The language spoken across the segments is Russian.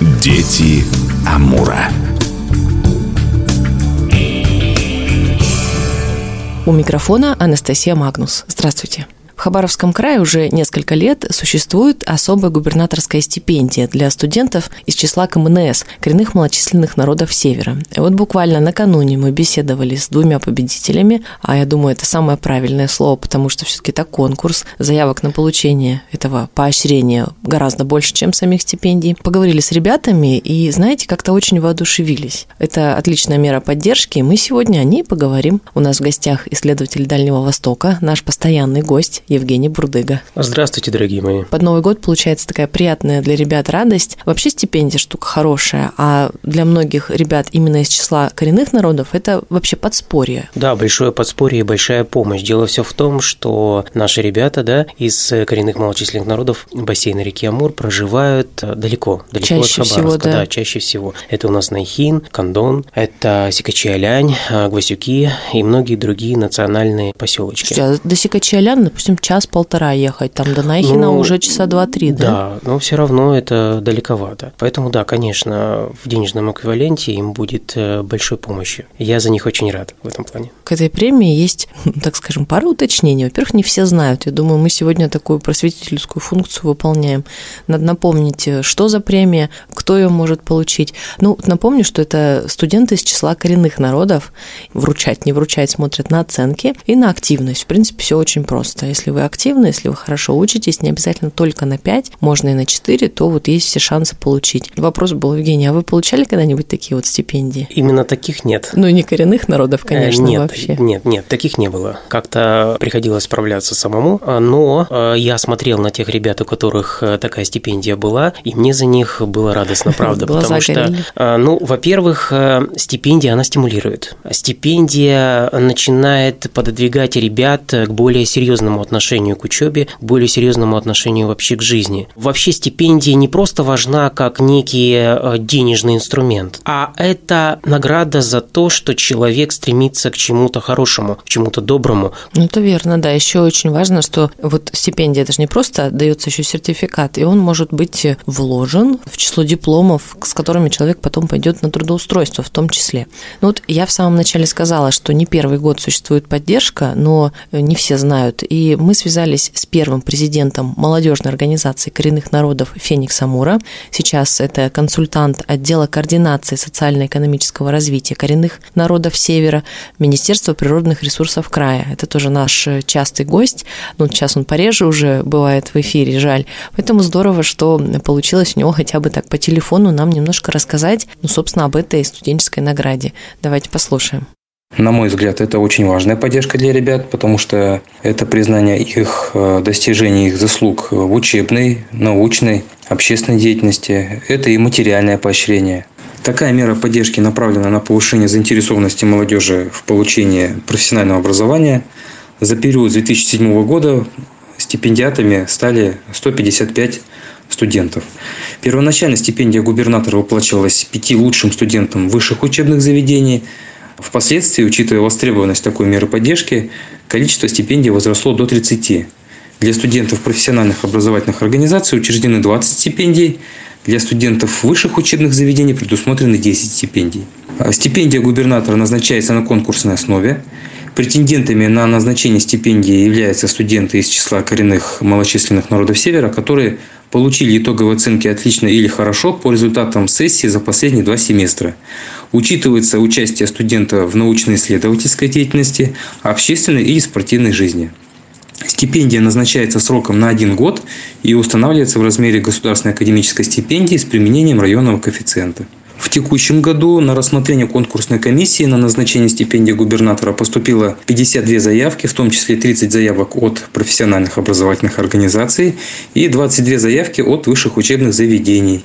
Дети Амура. У микрофона Анастасия Магнус. Здравствуйте. Хабаровском крае уже несколько лет существует особая губернаторская стипендия для студентов из числа КМНС, коренных малочисленных народов Севера. И вот буквально накануне мы беседовали с двумя победителями, а я думаю, это самое правильное слово, потому что все-таки это конкурс, заявок на получение этого поощрения гораздо больше, чем самих стипендий. Поговорили с ребятами и, знаете, как-то очень воодушевились. Это отличная мера поддержки, и мы сегодня о ней поговорим. У нас в гостях исследователь Дальнего Востока, наш постоянный гость Евгений Бурдыга. Здравствуйте, дорогие мои. Под Новый год получается такая приятная для ребят радость. Вообще стипендия штука хорошая, а для многих ребят именно из числа коренных народов это вообще подспорье. Да, большое подспорье и большая помощь. Дело все в том, что наши ребята, да, из коренных малочисленных народов бассейна реки Амур проживают далеко, далеко чаще от Хабаровска. Всего, да. да, чаще всего. Это у нас Найхин, Кандон, это Сикачи-Алянь, Гвасюки и многие другие национальные поселочки. Слушайте, а до Сикачи-Алян, допустим, час-полтора ехать, там до Найхина ну, уже часа два-три, да? Да, но все равно это далековато. Поэтому, да, конечно, в денежном эквиваленте им будет э, большой помощью. Я за них очень рад в этом плане. К этой премии есть, так скажем, пара уточнений. Во-первых, не все знают. Я думаю, мы сегодня такую просветительскую функцию выполняем. Надо напомнить, э, что за премия, кто ее может получить. Ну, напомню, что это студенты из числа коренных народов. Вручать, не вручать, смотрят на оценки и на активность. В принципе, все очень просто. Если вы активны, если вы хорошо учитесь, не обязательно только на 5, можно и на 4, то вот есть все шансы получить. Вопрос был, Евгений, а вы получали когда-нибудь такие вот стипендии? Именно таких нет. Ну, не коренных народов, конечно, нет, вообще. Нет, нет, таких не было. Как-то приходилось справляться самому, но э, я смотрел на тех ребят, у которых э, такая стипендия была, и мне за них было радостно, правда, потому что, э, ну, во-первых, стипендия, она стимулирует. Стипендия начинает пододвигать ребят к более серьезному отношению к учебе, более серьезному отношению вообще к жизни. Вообще стипендия не просто важна как некий э, денежный инструмент, а это награда за то, что человек стремится к чему-то хорошему, к чему-то доброму. Ну, это верно, да. Еще очень важно, что вот стипендия, это же не просто дается еще сертификат, и он может быть вложен в число дипломов, с которыми человек потом пойдет на трудоустройство в том числе. Ну вот я в самом начале сказала, что не первый год существует поддержка, но не все знают. И мы связались с первым президентом молодежной организации коренных народов Феникс Амура. Сейчас это консультант отдела координации социально-экономического развития коренных народов Севера, Министерства природных ресурсов края. Это тоже наш частый гость. Ну, сейчас он пореже уже бывает в эфире, жаль. Поэтому здорово, что получилось у него хотя бы так по телефону нам немножко рассказать, ну, собственно, об этой студенческой награде. Давайте послушаем. На мой взгляд, это очень важная поддержка для ребят, потому что это признание их э, достижений, их заслуг в учебной, научной, общественной деятельности. Это и материальное поощрение. Такая мера поддержки направлена на повышение заинтересованности молодежи в получении профессионального образования. За период с 2007 года стипендиатами стали 155 студентов. Первоначально стипендия губернатора выплачивалась пяти лучшим студентам высших учебных заведений – Впоследствии, учитывая востребованность такой меры поддержки, количество стипендий возросло до 30. Для студентов профессиональных образовательных организаций учреждены 20 стипендий, для студентов высших учебных заведений предусмотрены 10 стипендий. А стипендия губернатора назначается на конкурсной основе. Претендентами на назначение стипендии являются студенты из числа коренных малочисленных народов Севера, которые получили итоговые оценки «отлично» или «хорошо» по результатам сессии за последние два семестра. Учитывается участие студента в научно-исследовательской деятельности, общественной и спортивной жизни. Стипендия назначается сроком на один год и устанавливается в размере государственной академической стипендии с применением районного коэффициента. В текущем году на рассмотрение конкурсной комиссии на назначение стипендии губернатора поступило 52 заявки, в том числе 30 заявок от профессиональных образовательных организаций и 22 заявки от высших учебных заведений.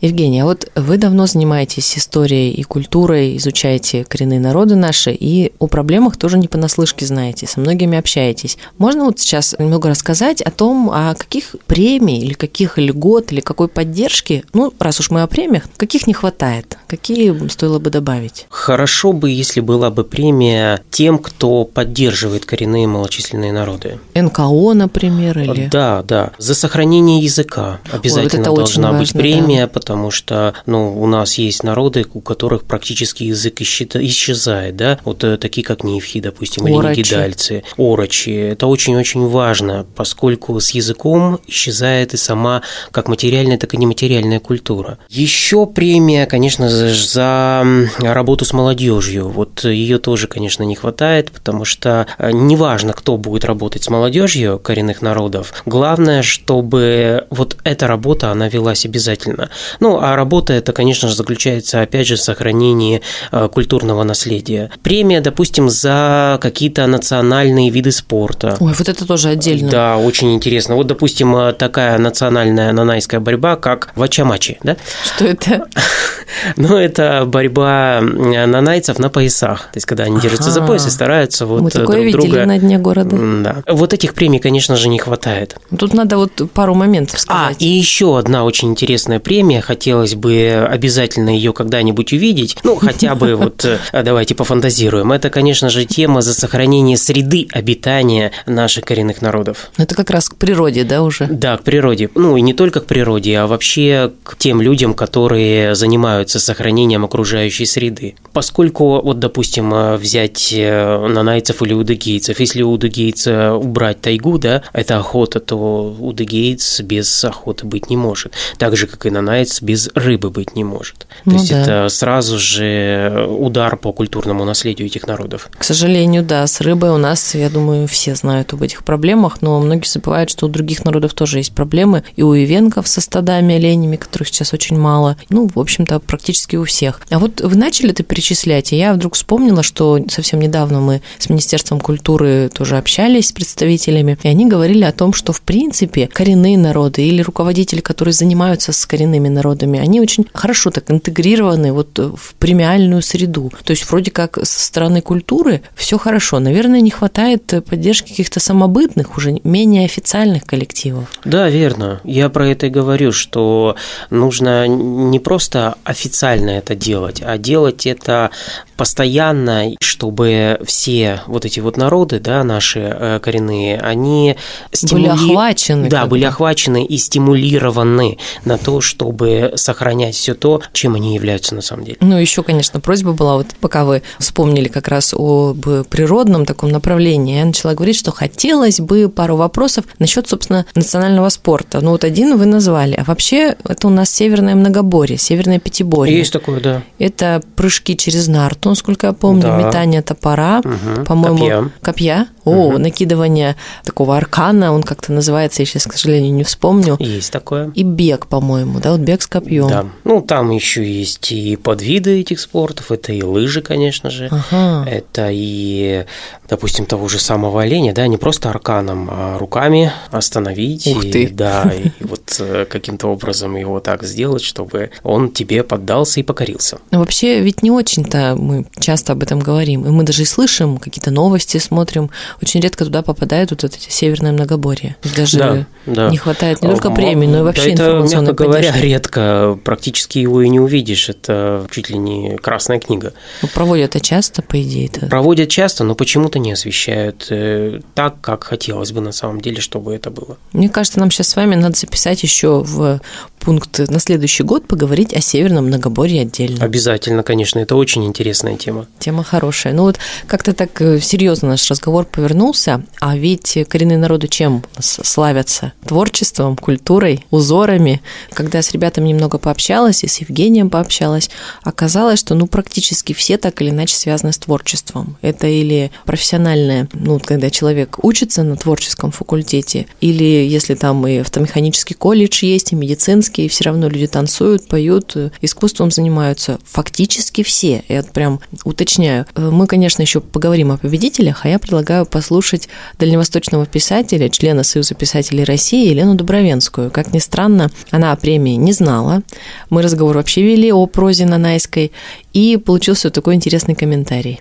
Евгений, а вот вы давно занимаетесь историей и культурой, изучаете коренные народы наши, и о проблемах тоже не понаслышке знаете, со многими общаетесь. Можно вот сейчас немного рассказать о том, о каких премий или каких льгот или какой поддержки, ну, раз уж мы о премиях, каких не хватает, какие стоило бы добавить? Хорошо бы, если была бы премия тем, кто поддерживает коренные малочисленные народы. НКО, например, или... Да, да. За сохранение языка обязательно Ой, вот должна быть премия, да потому что ну, у нас есть народы, у которых практически язык исчезает, да, вот э, такие как нефхи, допустим, или гидальцы, орочи. Это очень-очень важно, поскольку с языком исчезает и сама как материальная, так и нематериальная культура. Еще премия, конечно, за работу с молодежью. Вот ее тоже, конечно, не хватает, потому что э, неважно, кто будет работать с молодежью коренных народов, главное, чтобы вот эта работа, она велась обязательно. Ну, а работа это, конечно же, заключается, опять же, в сохранении э, культурного наследия. Премия, допустим, за какие-то национальные виды спорта. Ой, вот это тоже отдельно. Да, очень интересно. Вот, допустим, э, такая национальная нанайская борьба, как вачамачи, да? Что это? Ну, это борьба нанайцев на поясах. То есть, когда они держатся за пояс и стараются вот Мы такое друг видели друга... на дне города. Да. Вот этих премий, конечно же, не хватает. Тут надо вот пару моментов сказать. А, и еще одна очень интересная премия. Хотелось бы обязательно ее когда-нибудь увидеть. Ну, хотя бы вот э, давайте пофантазируем. Это, конечно же, тема за сохранение среды обитания наших коренных народов. Это как раз к природе, да, уже? Да, к природе. Ну, и не только к природе, а вообще к тем людям, которые занимаются сохранением окружающей среды. Поскольку, вот, допустим, э, взять э, нанайцев или удыгейцев, если у удыгейца убрать тайгу, да, это охота, то удыгейц без охоты быть не может. Так же, как и нанайц без рыбы быть не может. То ну, есть да. это сразу же удар по культурному наследию этих народов. К сожалению, да, с рыбой у нас, я думаю, все знают об этих проблемах, но многие забывают, что у других народов тоже есть проблемы, и у ивенков со стадами оленями, которых сейчас очень мало, ну, в общем-то, практически у всех. А вот вы начали это перечислять, и я вдруг вспомнила, что совсем недавно мы с Министерством культуры тоже общались с представителями, и они говорили о том, что, в принципе, коренные народы или руководители, которые занимаются с коренными народами, они очень хорошо так интегрированы вот в премиальную среду. То есть вроде как со стороны культуры все хорошо. Наверное, не хватает поддержки каких-то самобытных, уже менее официальных коллективов. Да, верно. Я про это и говорю, что нужно не просто официально это делать, а делать это постоянно, чтобы все вот эти вот народы, да, наши э, коренные, они стимули... были охвачены. Да, были охвачены и стимулированы на то, чтобы сохранять все то, чем они являются на самом деле. Ну, еще, конечно, просьба была, вот пока вы вспомнили как раз об природном таком направлении, я начала говорить, что хотелось бы пару вопросов насчет, собственно, национального спорта. Ну, вот один вы назвали, а вообще это у нас северное многоборье, северное пятиборье. Есть такое, да. Это прыжки через нарту, насколько я помню, да. метание топора, угу. по-моему, копья. копья. О, угу. накидывание такого аркана, он как-то называется, я сейчас, к сожалению, не вспомню. Есть такое. И бег, по-моему, да, вот бег с копьем. Да. Ну, там еще есть и подвиды этих спортов, это и лыжи, конечно же, ага. это и, допустим, того же самого оленя, да, не просто арканом, а руками остановить. Ух ты. И, да, и вот э, каким-то образом его так сделать, чтобы он тебе поддался и покорился. Но вообще ведь не очень-то мы часто об этом говорим, и мы даже и слышим, какие-то новости смотрим, очень редко туда попадают вот эти северные многоборья. Даже да, да. не хватает не только премии, но и вообще да информационной это, мягко говоря, редко, практически его и не увидишь, это чуть ли не красная книга. Ну, проводят это часто, по идее? -то. Проводят часто, но почему-то не освещают э, так, как хотелось бы на самом деле, чтобы это было. Мне кажется, нам сейчас с вами надо записать еще в пункт на следующий год поговорить о Северном многоборье отдельно. Обязательно, конечно, это очень интересная тема. Тема хорошая. Ну вот как-то так э, серьезно наш разговор повернулся, а ведь коренные народы чем славятся? Творчеством, культурой, узорами. Когда с ребятами немного пообщалась и с Евгением пообщалась, оказалось, что ну практически все так или иначе связаны с творчеством. Это или профессиональное, ну когда человек учится на творческом факультете, или если там и автомеханический колледж есть, и медицинский, детские, все равно люди танцуют, поют, э, искусством занимаются. Фактически все. Я прям уточняю. Э, мы, конечно, еще поговорим о победителях, а я предлагаю послушать дальневосточного писателя, члена Союза писателей России Елену Дубровенскую. Как ни странно, она о премии не знала. Мы разговор вообще вели о прозе Нанайской, и получился такой интересный комментарий.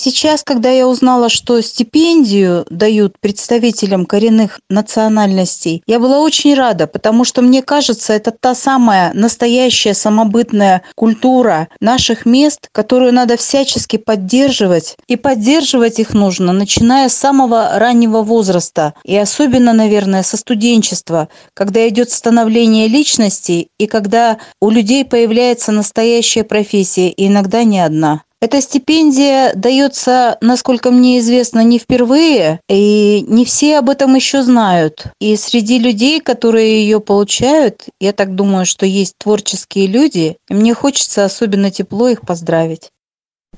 Сейчас, когда я узнала, что стипендию дают представителям коренных национальностей, я была очень рада, потому что мне кажется, это та самая настоящая самобытная культура наших мест, которую надо всячески поддерживать. И поддерживать их нужно, начиная с самого раннего возраста. И особенно, наверное, со студенчества, когда идет становление личности и когда у людей появляется настоящая профессия, и иногда не одна. Эта стипендия дается, насколько мне известно, не впервые, и не все об этом еще знают. И среди людей, которые ее получают, я так думаю, что есть творческие люди, и мне хочется особенно тепло их поздравить.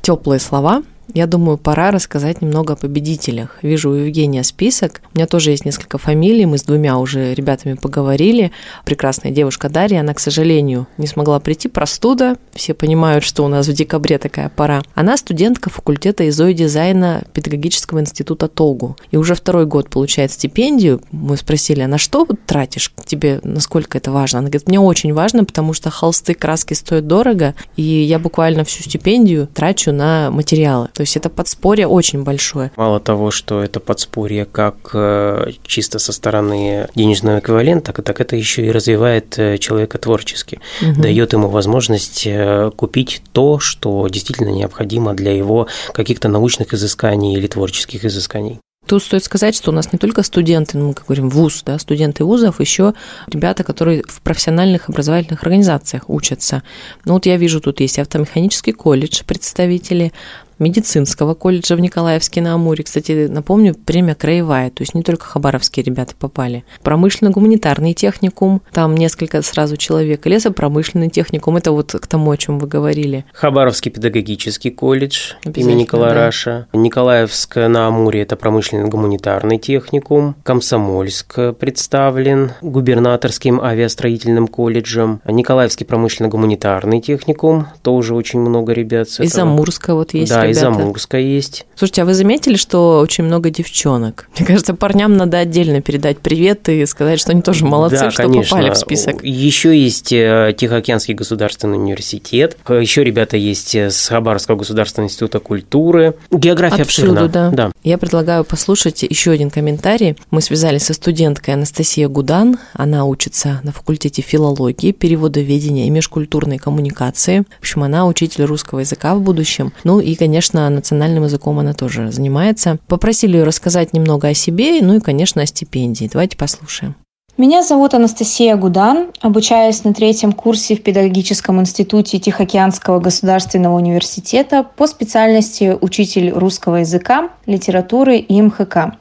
Теплые слова я думаю, пора рассказать немного о победителях. Вижу у Евгения список. У меня тоже есть несколько фамилий. Мы с двумя уже ребятами поговорили. Прекрасная девушка Дарья, она, к сожалению, не смогла прийти. Простуда. Все понимают, что у нас в декабре такая пора. Она студентка факультета ИЗО дизайна Педагогического института ТОГУ. И уже второй год получает стипендию. Мы спросили, а на что тратишь? Тебе насколько это важно? Она говорит, мне очень важно, потому что холсты, краски стоят дорого, и я буквально всю стипендию трачу на материалы. То есть это подспорье очень большое. Мало того, что это подспорье как э, чисто со стороны денежного эквивалента, так это еще и развивает э, человека творчески, угу. дает ему возможность э, купить то, что действительно необходимо для его каких-то научных изысканий или творческих изысканий. Тут стоит сказать, что у нас не только студенты, ну, мы как говорим, вуз, да, студенты вузов, еще ребята, которые в профессиональных образовательных организациях учатся. Ну, вот я вижу, тут есть автомеханический колледж, представители, медицинского колледжа в Николаевске на Амуре. Кстати, напомню, премия краевая, то есть не только хабаровские ребята попали. Промышленно-гуманитарный техникум, там несколько сразу человек. Лесопромышленный техникум, это вот к тому, о чем вы говорили. Хабаровский педагогический колледж имени Николая да. Раша. Николаевск на Амуре – это промышленно-гуманитарный техникум. Комсомольск представлен губернаторским авиастроительным колледжем. Николаевский промышленно-гуманитарный техникум, тоже очень много ребят. Из Амурска вот есть да, ребята. из Амурска есть. Слушайте, а вы заметили, что очень много девчонок? Мне кажется, парням надо отдельно передать привет и сказать, что они тоже молодцы, да, что конечно. попали в список. Еще есть э, Тихоокеанский государственный университет, еще ребята есть с Хабаровского государственного института культуры. География Отсюда, обширна. Да. да. Я предлагаю послушать еще один комментарий. Мы связались со студенткой Анастасией Гудан. Она учится на факультете филологии, переводоведения и межкультурной коммуникации. В общем, она учитель русского языка в будущем. Ну и, конечно, конечно, национальным языком она тоже занимается. Попросили ее рассказать немного о себе, ну и, конечно, о стипендии. Давайте послушаем. Меня зовут Анастасия Гудан. Обучаюсь на третьем курсе в Педагогическом институте Тихоокеанского государственного университета по специальности учитель русского языка, литературы и МХК.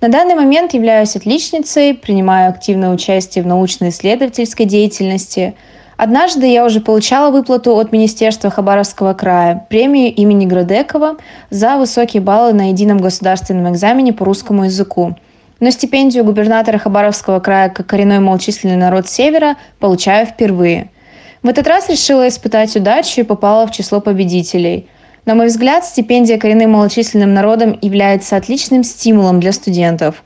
На данный момент являюсь отличницей, принимаю активное участие в научно-исследовательской деятельности – Однажды я уже получала выплату от Министерства Хабаровского края, премию имени Градекова за высокие баллы на едином государственном экзамене по русскому языку. Но стипендию губернатора Хабаровского края как коренной малочисленный народ Севера получаю впервые. В этот раз решила испытать удачу и попала в число победителей. На мой взгляд, стипендия коренным малочисленным народом является отличным стимулом для студентов –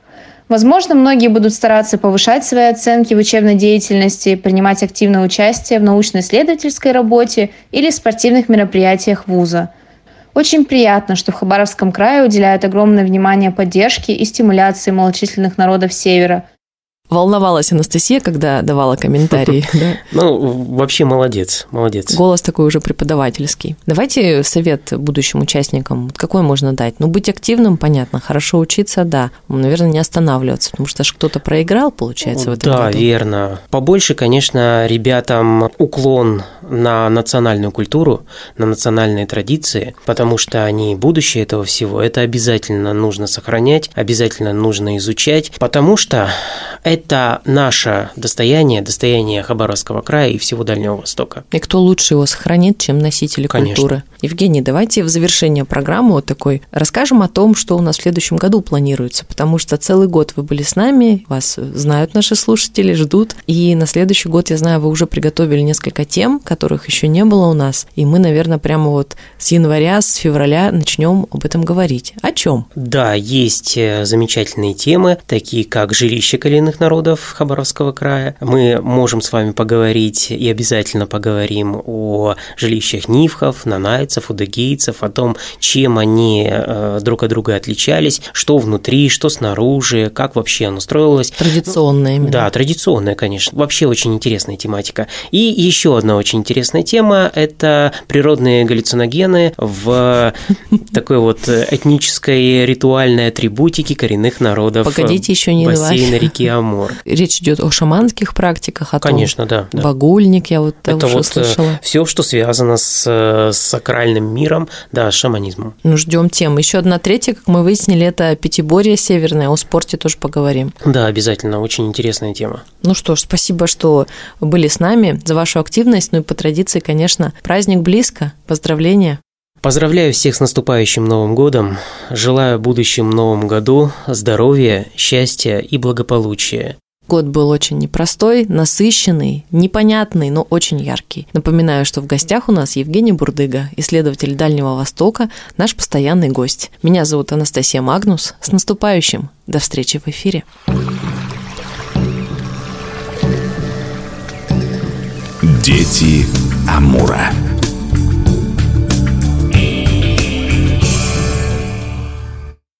Возможно, многие будут стараться повышать свои оценки в учебной деятельности, принимать активное участие в научно-исследовательской работе или спортивных мероприятиях вуза. Очень приятно, что в Хабаровском крае уделяют огромное внимание поддержке и стимуляции малочисленных народов Севера – волновалась Анастасия, когда давала комментарии. Ну, вообще молодец, молодец. Голос такой уже преподавательский. Давайте совет будущим участникам, какой можно дать? Ну, быть активным, понятно, хорошо учиться, да. Наверное, не останавливаться, потому что кто-то проиграл, получается, в этом Да, году. верно. Побольше, конечно, ребятам уклон на национальную культуру, на национальные традиции, потому что они будущее этого всего. Это обязательно нужно сохранять, обязательно нужно изучать, потому что это наше достояние, достояние Хабаровского края и всего Дальнего Востока. И кто лучше его сохранит, чем носители Конечно. культуры? Евгений, давайте в завершение программы вот такой расскажем о том, что у нас в следующем году планируется, потому что целый год вы были с нами, вас знают наши слушатели, ждут, и на следующий год, я знаю, вы уже приготовили несколько тем, которых еще не было у нас, и мы, наверное, прямо вот с января, с февраля начнем об этом говорить. О чем? Да, есть э, замечательные темы, такие как жилище коренных народов, народов Хабаровского края. Мы можем с вами поговорить и обязательно поговорим о жилищах нивхов, нанайцев, удыгейцев, о том, чем они э, друг от друга отличались, что внутри, что снаружи, как вообще оно строилось. Традиционное именно. Да, традиционная, конечно. Вообще очень интересная тематика. И еще одна очень интересная тема – это природные галлюциногены в такой вот этнической ритуальной атрибутике коренных народов Погодите, еще не бассейна реки Амур. Речь идет о шаманских практиках, о Конечно, том, да, да. Багульник, я вот Это уже вот слышала. все, что связано с, с сакральным миром, да, с шаманизмом. Ну, ждем тем. Еще одна третья, как мы выяснили, это Пятиборье северное. О спорте тоже поговорим. Да, обязательно. Очень интересная тема. Ну что ж, спасибо, что были с нами, за вашу активность. Ну и по традиции, конечно, праздник близко. Поздравления. Поздравляю всех с наступающим Новым годом. Желаю будущем Новом году здоровья, счастья и благополучия. Год был очень непростой, насыщенный, непонятный, но очень яркий. Напоминаю, что в гостях у нас Евгений Бурдыга, исследователь Дальнего Востока, наш постоянный гость. Меня зовут Анастасия Магнус. С наступающим! До встречи в эфире. Дети Амура.